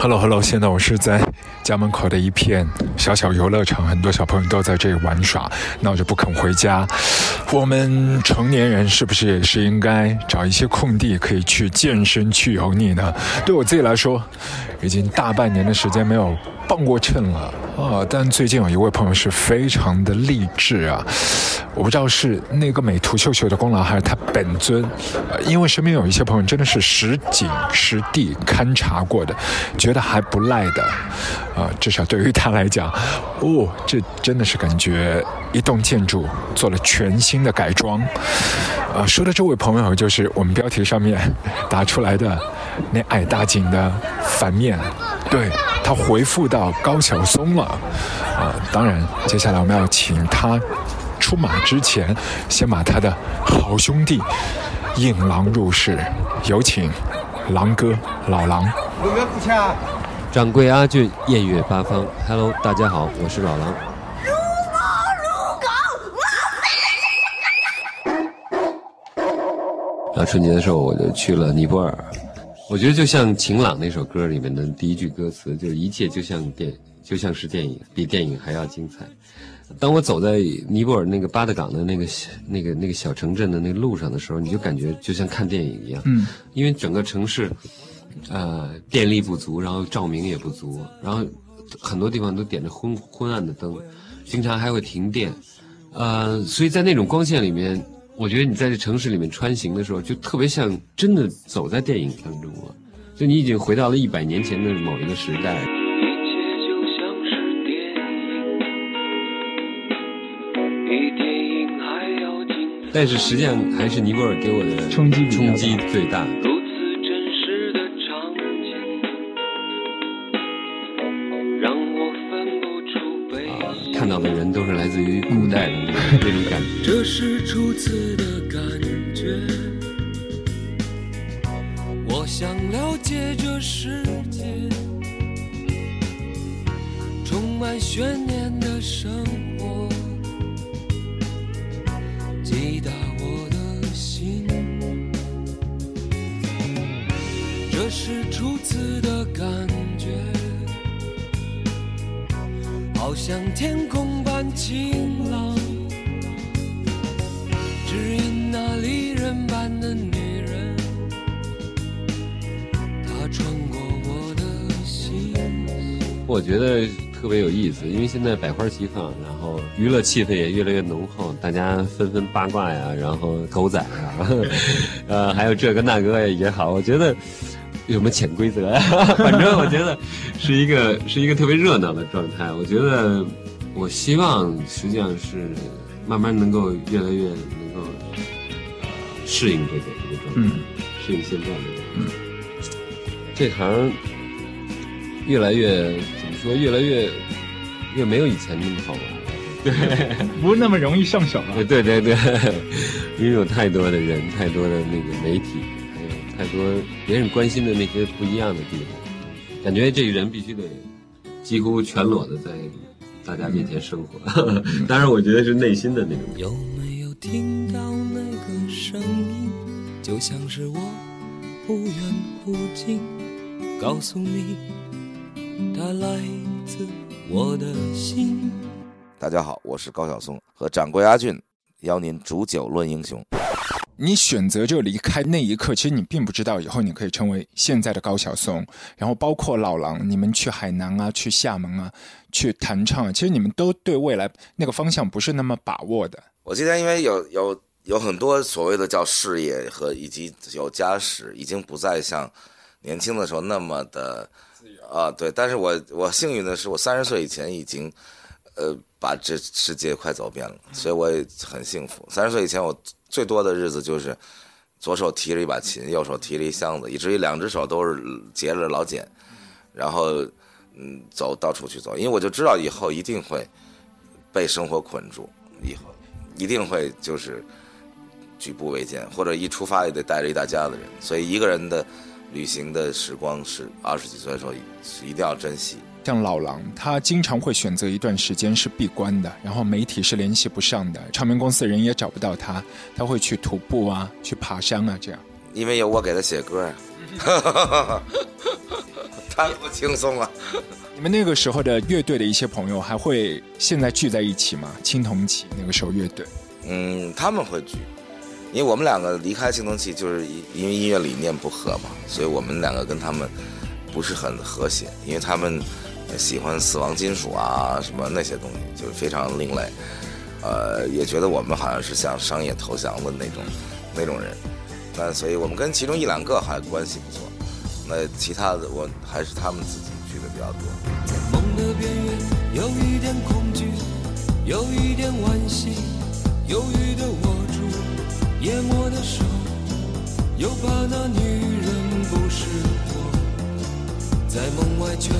Hello，Hello，现在我是在家门口的一片小小游乐场，很多小朋友都在这里玩耍，闹着不肯回家。我们成年人是不是也是应该找一些空地可以去健身、去油腻呢？对我自己来说，已经大半年的时间没有磅过秤了啊！但最近有一位朋友是非常的励志啊。我不知道是那个美图秀秀的功劳，还是他本尊，呃，因为身边有一些朋友真的是实景实地勘察过的，觉得还不赖的，啊，至少对于他来讲，哦，这真的是感觉一栋建筑做了全新的改装，啊，说的这位朋友就是我们标题上面打出来的那矮大紧的反面，对他回复到高晓松了，啊，当然，接下来我们要请他。出马之前，先把他的好兄弟引狼入室，有请狼哥老狼。有没有付钱啊？掌柜阿俊，艳月八方。Hello，大家好，我是老狼。春节的时候，我就去了尼泊尔。我觉得就像《晴朗》那首歌里面的第一句歌词，就是一切就像电，就像是电影，比电影还要精彩。当我走在尼泊尔那个巴德港的那个那个那个小城镇的那个路上的时候，你就感觉就像看电影一样。嗯，因为整个城市，呃，电力不足，然后照明也不足，然后很多地方都点着昏昏暗的灯，经常还会停电。呃，所以在那种光线里面，我觉得你在这城市里面穿行的时候，就特别像真的走在电影当中了，就你已经回到了一百年前的某一个时代。但是实际上还是尼泊尔给我的冲击冲击最大。啊，看到的人都是来自于古代的那种感觉。这是初次的感觉，我想了解这世界，充满悬念是初次的感觉，好像天空般晴朗，只因那离人般的女人，她穿过我的心。我觉得特别有意思，因为现在百花齐放，然后。娱乐气氛也越来越浓厚，大家纷纷八卦呀，然后狗仔啊，呃，还有这个那个也好，我觉得有什么潜规则呀？反正我觉得是一个是一个特别热闹的状态。我觉得，我希望实际上是慢慢能够越来越能够适应这个这个状态，适应现在的嗯，这行越来越怎么说？越来越越没有以前那么好玩了。对，不那么容易上手了。对对对，因为有太多的人，太多的那个媒体，太多别人关心的那些不一样的地方，感觉这个人必须得几乎全裸的在大家面前生活。当然，我觉得是内心的那种。有没有听到那个声音，就像是我忽远忽近，告诉你，它来自我的心。大家好，我是高晓松，和掌柜阿俊邀您煮酒论英雄。你选择就离开那一刻，其实你并不知道以后你可以成为现在的高晓松。然后包括老狼，你们去海南啊，去厦门啊，去弹唱，啊，其实你们都对未来那个方向不是那么把握的。我今天因为有有有很多所谓的叫事业和以及有家室，已经不再像年轻的时候那么的啊，对。但是我我幸运的是，我三十岁以前已经。呃，把这世界快走遍了，所以我也很幸福。三十岁以前，我最多的日子就是左手提着一把琴，右手提着一箱子，以至于两只手都是结着老茧，然后嗯，走到处去走。因为我就知道以后一定会被生活捆住，以后一定会就是举步维艰，或者一出发也得带着一大家子人。所以一个人的旅行的时光是二十几岁的时候一定要珍惜。像老狼，他经常会选择一段时间是闭关的，然后媒体是联系不上的，唱片公司的人也找不到他，他会去徒步啊，去爬山啊，这样。因为有我给他写歌呀，他不轻松啊！你们那个时候的乐队的一些朋友还会现在聚在一起吗？青铜器那个时候乐队，嗯，他们会聚，因为我们两个离开青铜器，就是因为音乐理念不合嘛，所以我们两个跟他们不是很和谐，因为他们。喜欢死亡金属啊，什么那些东西，就是非常另类。呃，也觉得我们好像是向商业投降的那种那种人。那所以我们跟其中一两个还关系不错。那其他的我还是他们自己去的比较多。在梦的边缘，有一点恐惧，有一点惋惜，犹豫的握住淹没的手，又怕那女人不是我，在梦外全。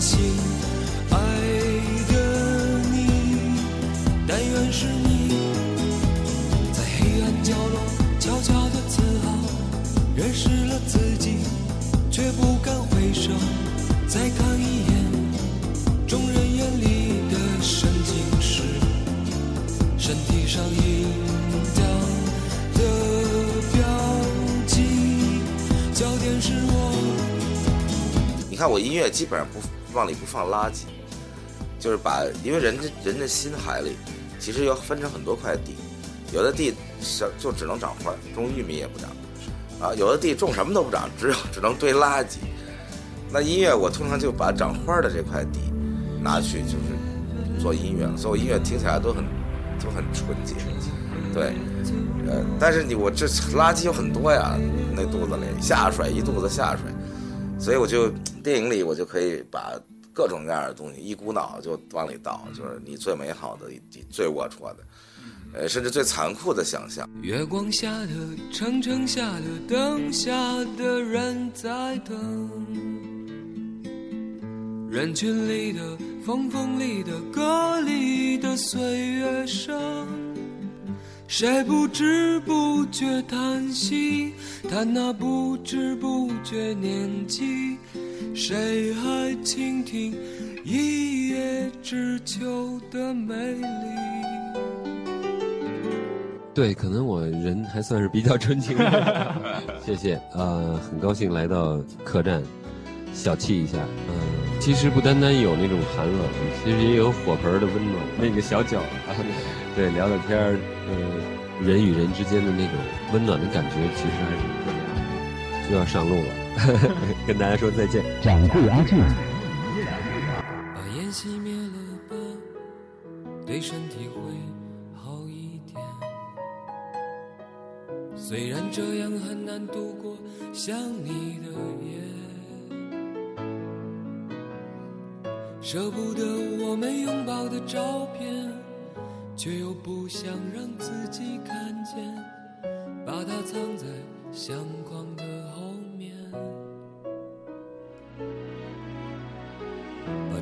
心爱的你，但愿是你，在黑暗角落悄悄的自豪，认识了自己，却不敢回首，再看一眼众人眼里的神经是，身体上印掉的标记，焦点是我。你看我音乐基本上不。往里不放垃圾，就是把，因为人家人家心海里，其实要分成很多块地，有的地是就只能长花，种玉米也不长，啊，有的地种什么都不长，只有只能堆垃圾。那音乐我通常就把长花的这块地拿去就是做音乐，所以我音乐听起来都很都很纯洁，对，呃，但是你我这垃圾有很多呀，那肚子里下水一肚子下水。所以我就电影里我就可以把各种各样的东西一股脑就往里倒，就是你最美好的、最龌龊的，呃，甚至最残酷的想象。月光下的城城下的灯下的人在等，人群里的风风里的歌里的岁月声。谁不知不觉叹息，叹那不知不觉年纪？谁还倾听一叶知秋的美丽？对，可能我人还算是比较纯情的。谢谢，呃，很高兴来到客栈，小憩一下。嗯，其实不单单有那种寒冷，其实也有火盆的温暖。那个小脚，对，聊聊天儿。呃，人与人之间的那种温暖的感觉，其实还是特别好。又要上路了，跟大家说再见。掌柜阿俊。把烟熄灭了吧，对身体会好一点。虽然这样很难度过想你的夜，舍不得我们拥抱的照片。却又不想让自己看见，把它藏在相框的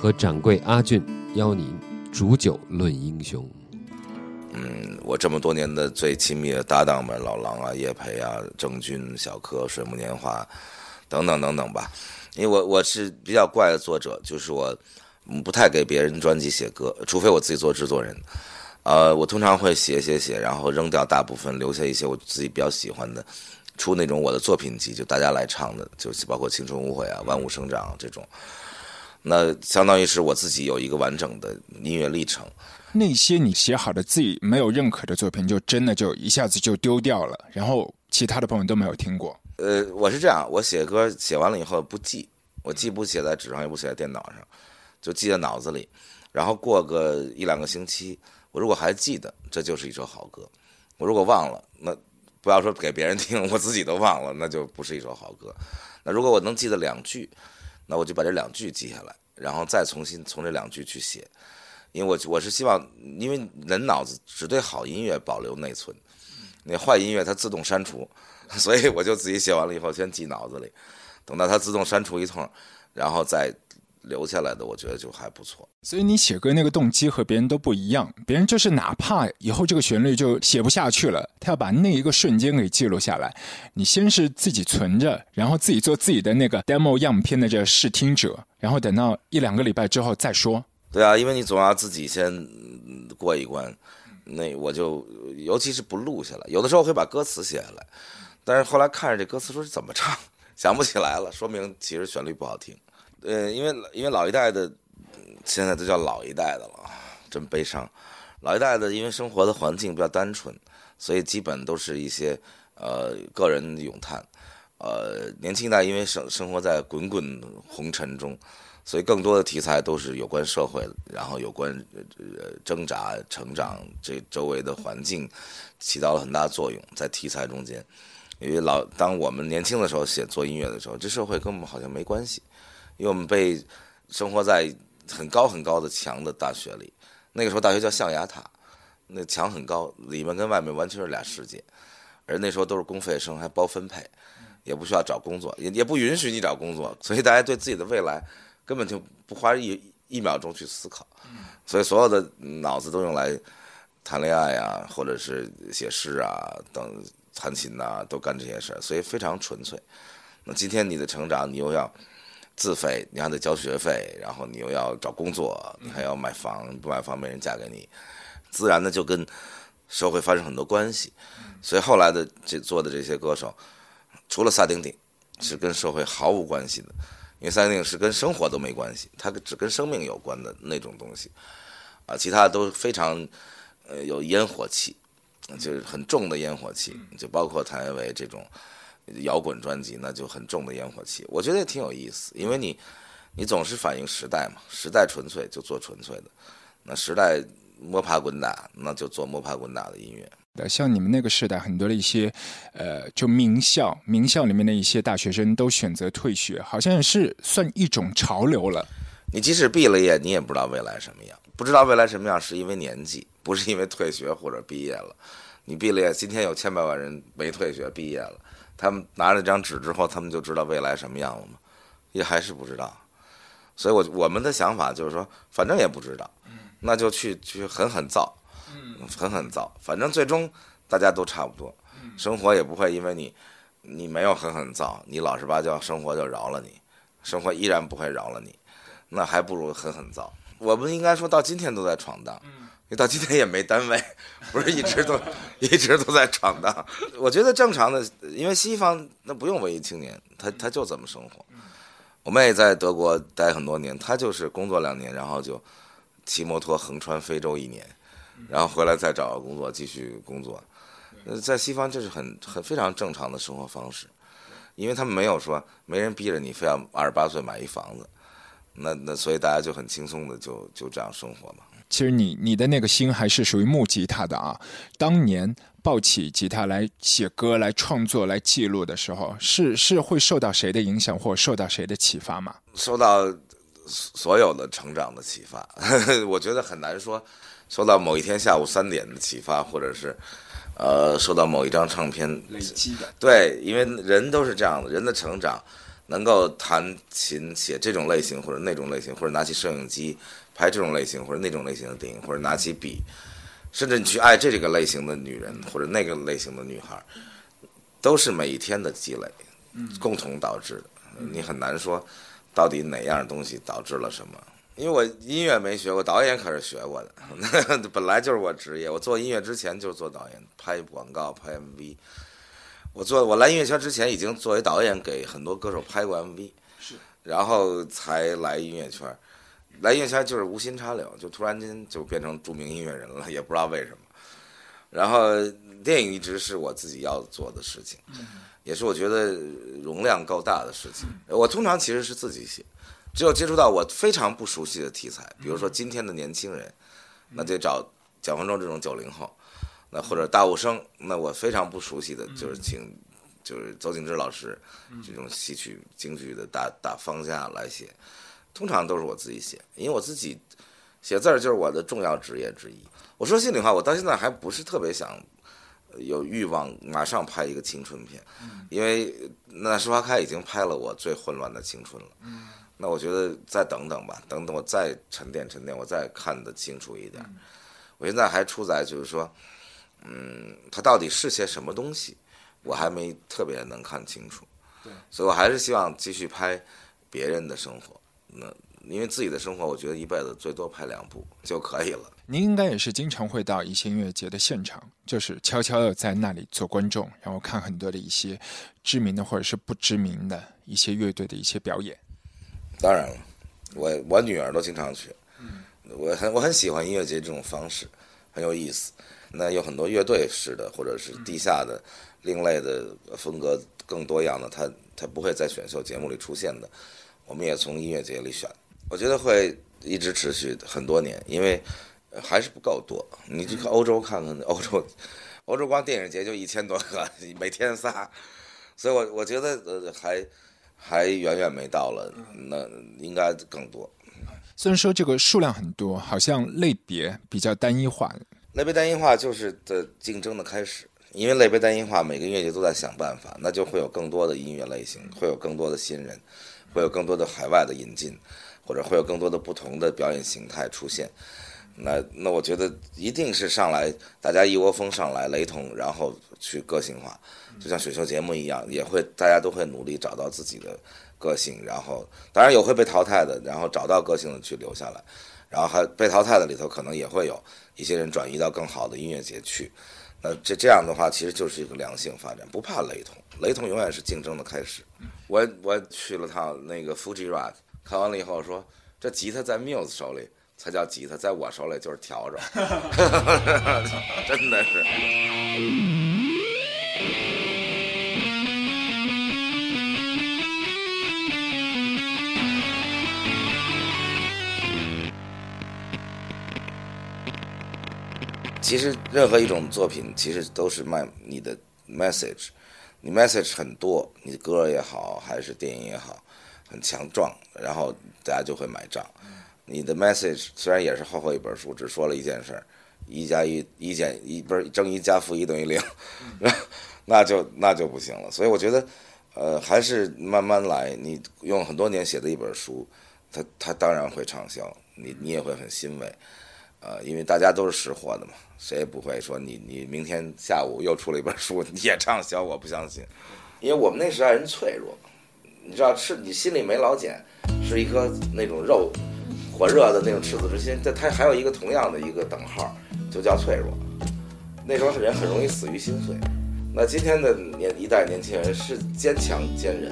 和掌柜阿俊邀您煮酒论英雄。嗯，我这么多年的最亲密的搭档们，老狼啊、叶培啊、郑钧、小柯、水木年华，等等等等吧。因为我我是比较怪的作者，就是我不太给别人专辑写歌，除非我自己做制作人。呃，我通常会写写写，然后扔掉大部分，留下一些我自己比较喜欢的，出那种我的作品集，就大家来唱的，就包括《青春无悔》啊、《万物生长》这种。那相当于是我自己有一个完整的音乐历程。那些你写好的自己没有认可的作品，就真的就一下子就丢掉了，然后其他的朋友都没有听过。呃，我是这样，我写歌写完了以后不记，我既不写在纸上，也不写在电脑上，就记在脑子里。然后过个一两个星期，我如果还记得，这就是一首好歌；我如果忘了，那不要说给别人听，我自己都忘了，那就不是一首好歌。那如果我能记得两句，那我就把这两句记下来，然后再重新从这两句去写。因为我我是希望，因为人脑子只对好音乐保留内存，那坏音乐它自动删除，所以我就自己写完了以后先记脑子里，等到它自动删除一通，然后再留下来的，我觉得就还不错。所以你写歌那个动机和别人都不一样，别人就是哪怕以后这个旋律就写不下去了，他要把那一个瞬间给记录下来。你先是自己存着，然后自己做自己的那个 demo 样片的这试听者，然后等到一两个礼拜之后再说。对啊，因为你总要自己先嗯过一关。那我就尤其是不录下来，有的时候会把歌词写下来，但是后来看着这歌词说是怎么唱，想不起来了，说明其实旋律不好听。呃，因为因为老一代的现在都叫老一代的了，真悲伤。老一代的因为生活的环境比较单纯，所以基本都是一些呃个人咏叹。呃，年轻一代因为生生活在滚滚红尘中，所以更多的题材都是有关社会，然后有关呃挣扎、成长，这周围的环境起到了很大作用在题材中间。因为老当我们年轻的时候写做音乐的时候，这社会跟我们好像没关系，因为我们被生活在很高很高的墙的大学里，那个时候大学叫象牙塔，那墙很高，里面跟外面完全是俩世界，而那时候都是公费生，还包分配。也不需要找工作，也也不允许你找工作，所以大家对自己的未来根本就不花一一秒钟去思考，所以所有的脑子都用来谈恋爱啊，或者是写诗啊，等弹琴呐、都干这些事儿，所以非常纯粹。那今天你的成长，你又要自费，你还得交学费，然后你又要找工作，你还要买房，不买房没人嫁给你，自然的就跟社会发生很多关系。所以后来的这做的这些歌手。除了萨顶顶，是跟社会毫无关系的，因为萨顶顶是跟生活都没关系，它只跟生命有关的那种东西，啊，其他的都非常呃有烟火气，就是很重的烟火气，就包括谭维维这种摇滚专辑，那就很重的烟火气，我觉得也挺有意思，因为你你总是反映时代嘛，时代纯粹就做纯粹的，那时代摸爬滚打，那就做摸爬滚打的音乐。像你们那个时代，很多的一些，呃，就名校，名校里面的一些大学生都选择退学，好像是算一种潮流了。你即使毕了业，你也不知道未来什么样。不知道未来什么样，是因为年纪，不是因为退学或者毕业了。你毕了业，今天有千百万人没退学毕业了，他们拿了张纸之后，他们就知道未来什么样了吗？也还是不知道。所以，我我们的想法就是说，反正也不知道，那就去去狠狠造。狠狠造，反正最终大家都差不多，生活也不会因为你，你没有狠狠造，你老实巴交，生活就饶了你，生活依然不会饶了你，那还不如狠狠造。我们应该说到今天都在闯荡，因为到今天也没单位，不是一直都一直都在闯荡。我觉得正常的，因为西方那不用文艺青年，他他就这么生活。我妹在德国待很多年，她就是工作两年，然后就骑摩托横穿非洲一年。然后回来再找个工作继续工作，呃，在西方这是很很非常正常的生活方式，因为他们没有说没人逼着你非要二十八岁买一房子，那那所以大家就很轻松的就就这样生活嘛。其实你你的那个心还是属于木吉他的啊，当年抱起吉他来写歌、来创作、来记录的时候，是是会受到谁的影响或受到谁的启发吗？受到所有的成长的启发，我觉得很难说。受到某一天下午三点的启发，或者是，呃，受到某一张唱片累积的。对，因为人都是这样的，人的成长，能够弹琴写这种类型或者那种类型，或者拿起摄影机拍这种类型或者那种类型的电影，或者拿起笔，甚至你去爱这个类型的女人或者那个类型的女孩，都是每一天的积累，共同导致的。你很难说，到底哪样东西导致了什么。因为我音乐没学过，导演可是学过的，本来就是我职业。我做音乐之前就是做导演，拍广告、拍 MV。我做我来音乐圈之前，已经作为导演给很多歌手拍过 MV，是，然后才来音乐圈。来音乐圈就是无心插柳，就突然间就变成著名音乐人了，也不知道为什么。然后电影一直是我自己要做的事情，也是我觉得容量够大的事情。我通常其实是自己写。只有接触到我非常不熟悉的题材，比如说今天的年轻人，那就找蒋方舟这种九零后，那或者大武生，那我非常不熟悉的就是请，就是邹静之老师这种戏曲京剧的大大方向来写，通常都是我自己写，因为我自己写字儿就是我的重要职业之一。我说心里话，我到现在还不是特别想有欲望马上拍一个青春片，因为那《十花开》已经拍了我最混乱的青春了。那我觉得再等等吧，等等我再沉淀沉淀，我再看得清楚一点。我现在还处在就是说，嗯，它到底是些什么东西，我还没特别能看清楚。对，所以我还是希望继续拍别人的生活。那因为自己的生活，我觉得一辈子最多拍两部就可以了。您应该也是经常会到一些音乐节的现场，就是悄悄的在那里做观众，然后看很多的一些知名的或者是不知名的一些乐队的一些表演。当然了，我我女儿都经常去，嗯我很我很喜欢音乐节这种方式，很有意思。那有很多乐队式的，或者是地下的、另类的风格更多样的，它它不会在选秀节目里出现的，我们也从音乐节里选。我觉得会一直持续很多年，因为还是不够多。你去看欧洲看看，欧洲欧洲光电影节就一千多个，每天仨，所以我我觉得呃还。还远远没到了，那应该更多。虽然说这个数量很多，好像类别比较单一化。类别单一化就是的竞争的开始，因为类别单一化，每个音乐节都在想办法，那就会有更多的音乐类型，会有更多的新人，会有更多的海外的引进，或者会有更多的不同的表演形态出现。那那我觉得一定是上来大家一窝蜂上来雷同，然后去个性化。就像选秀节目一样，也会大家都会努力找到自己的个性，然后当然有会被淘汰的，然后找到个性的去留下来，然后还被淘汰的里头可能也会有一些人转移到更好的音乐节去，那这这样的话，其实就是一个良性发展，不怕雷同，雷同永远是竞争的开始。我我去了趟那个 Fuji Rock，看完了以后说，这吉他在 Muse 手里才叫吉他，在我手里就是笤帚，真的是。其实任何一种作品，其实都是卖你的 message，你 message 很多，你歌也好，还是电影也好，很强壮，然后大家就会买账。你的 message 虽然也是厚厚一本书，只说了一件事儿，一加一，一减一不是正一加负一等于零，那就那就不行了。所以我觉得，呃，还是慢慢来。你用很多年写的一本书，它它当然会畅销，你你也会很欣慰。呃，因为大家都是识货的嘛，谁也不会说你你明天下午又出了一本书 你也畅销，我不相信。因为我们那时代人脆弱，你知道，吃你心里没老茧，是一颗那种肉火热的那种赤子之心，但它还有一个同样的一个等号，就叫脆弱。那时候人很容易死于心碎。那今天的年一代年轻人是坚强坚韧，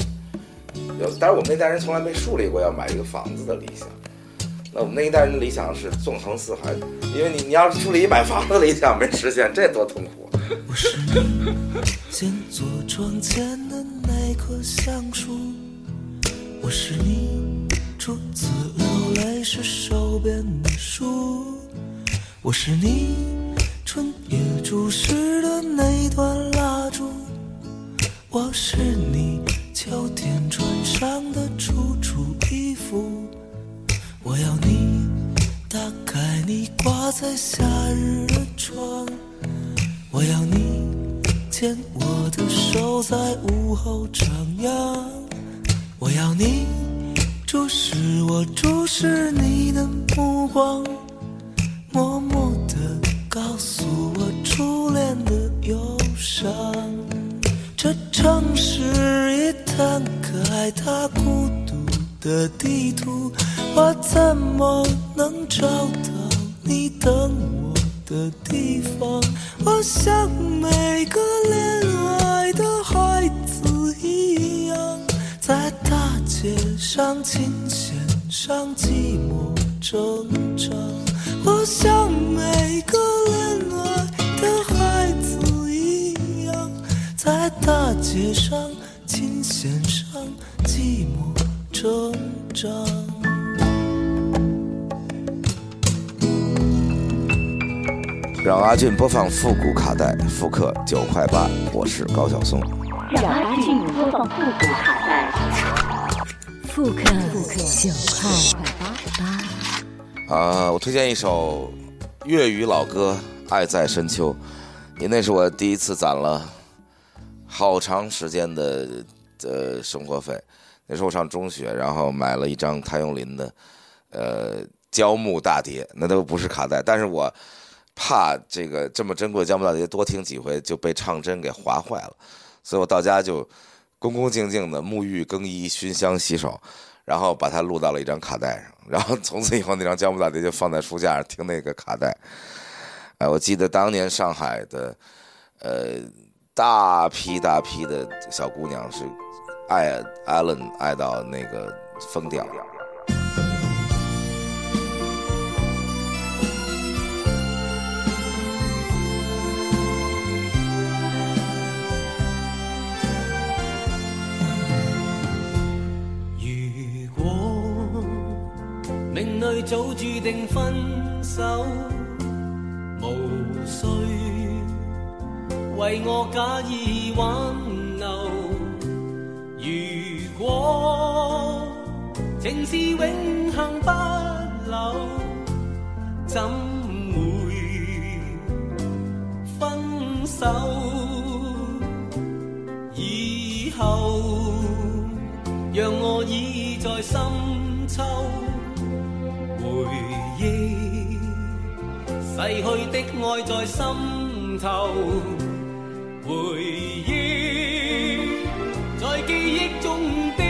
有，但是我们那代人从来没树立过要买一个房子的理想。那我们那一代人的理想是纵横四海，因为你你要是处理一买房的理想没实现，这多痛苦。我是你先坐窗前的那棵橡树，我是你初次流泪时手边的书，我是你春夜注视的那段蜡烛，我是你你挂在夏日的窗，我要你牵我的手在午后徜徉，我要你注视我注视你的目光，默默地告诉我初恋的忧伤。这城市一摊开它孤独的地图。我怎么能找到你等我的地方？我像每个恋爱的孩子一样，在大街上、琴弦上寂寞挣扎。我像每个恋爱的孩子一样，在大街上、琴弦上寂寞挣扎。让阿俊播放复古卡带，复刻九块八。我是高晓松。让阿俊播放复古卡带，复刻九块八。啊，我推荐一首粤语老歌《爱在深秋》，因为那是我第一次攒了好长时间的呃生活费。那时候我上中学，然后买了一张谭咏麟的呃胶木大碟，那都不是卡带，但是我。怕这个这么珍贵的姜母大碟多听几回就被唱针给划坏了，所以我到家就恭恭敬敬的沐浴更衣熏香洗手，然后把它录到了一张卡带上，然后从此以后那张姜母大碟就放在书架上听那个卡带。哎，我记得当年上海的呃大批大批的小姑娘是爱艾伦爱到那个疯掉。定分手，无需为我假意挽留。如果情是永恒不朽，怎会分手？以后让我倚在深秋。回忆逝去的爱在心头，回忆在记忆中的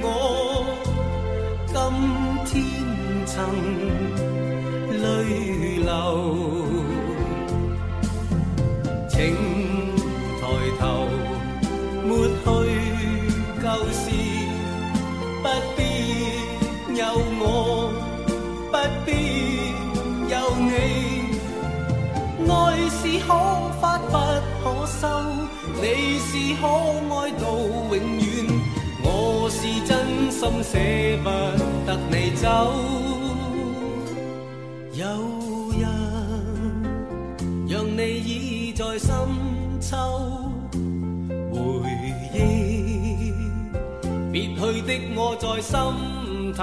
我，今天曾你。爱是可发不可收，你是可爱到永远。我是真心舍不得你走。有日让你倚在深秋，回忆别去的我在心头，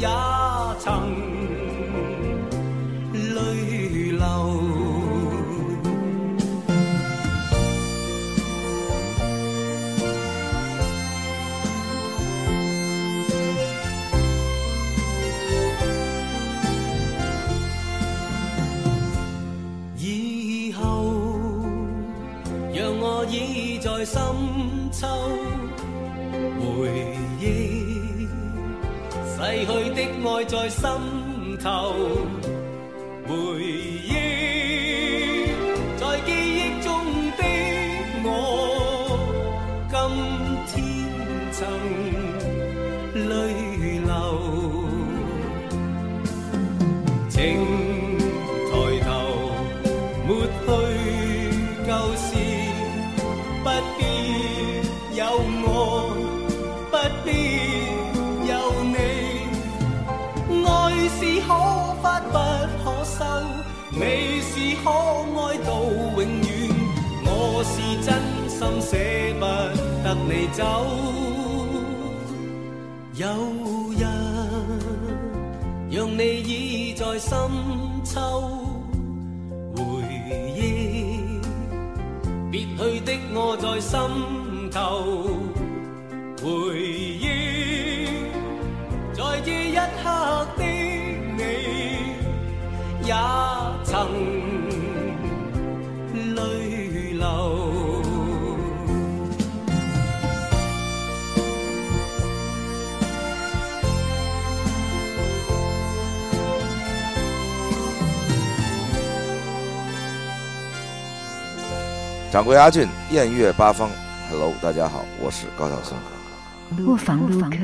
也曾泪流。以後，讓我倚在深秋，回憶逝去的爱在心头，回忆得你走。有日。讓你倚在深秋，回憶別去的我在心頭，回憶在这一刻的你，也曾掌柜阿俊，宴乐八方，Hello，大家好，我是高晓松。卧房录歌。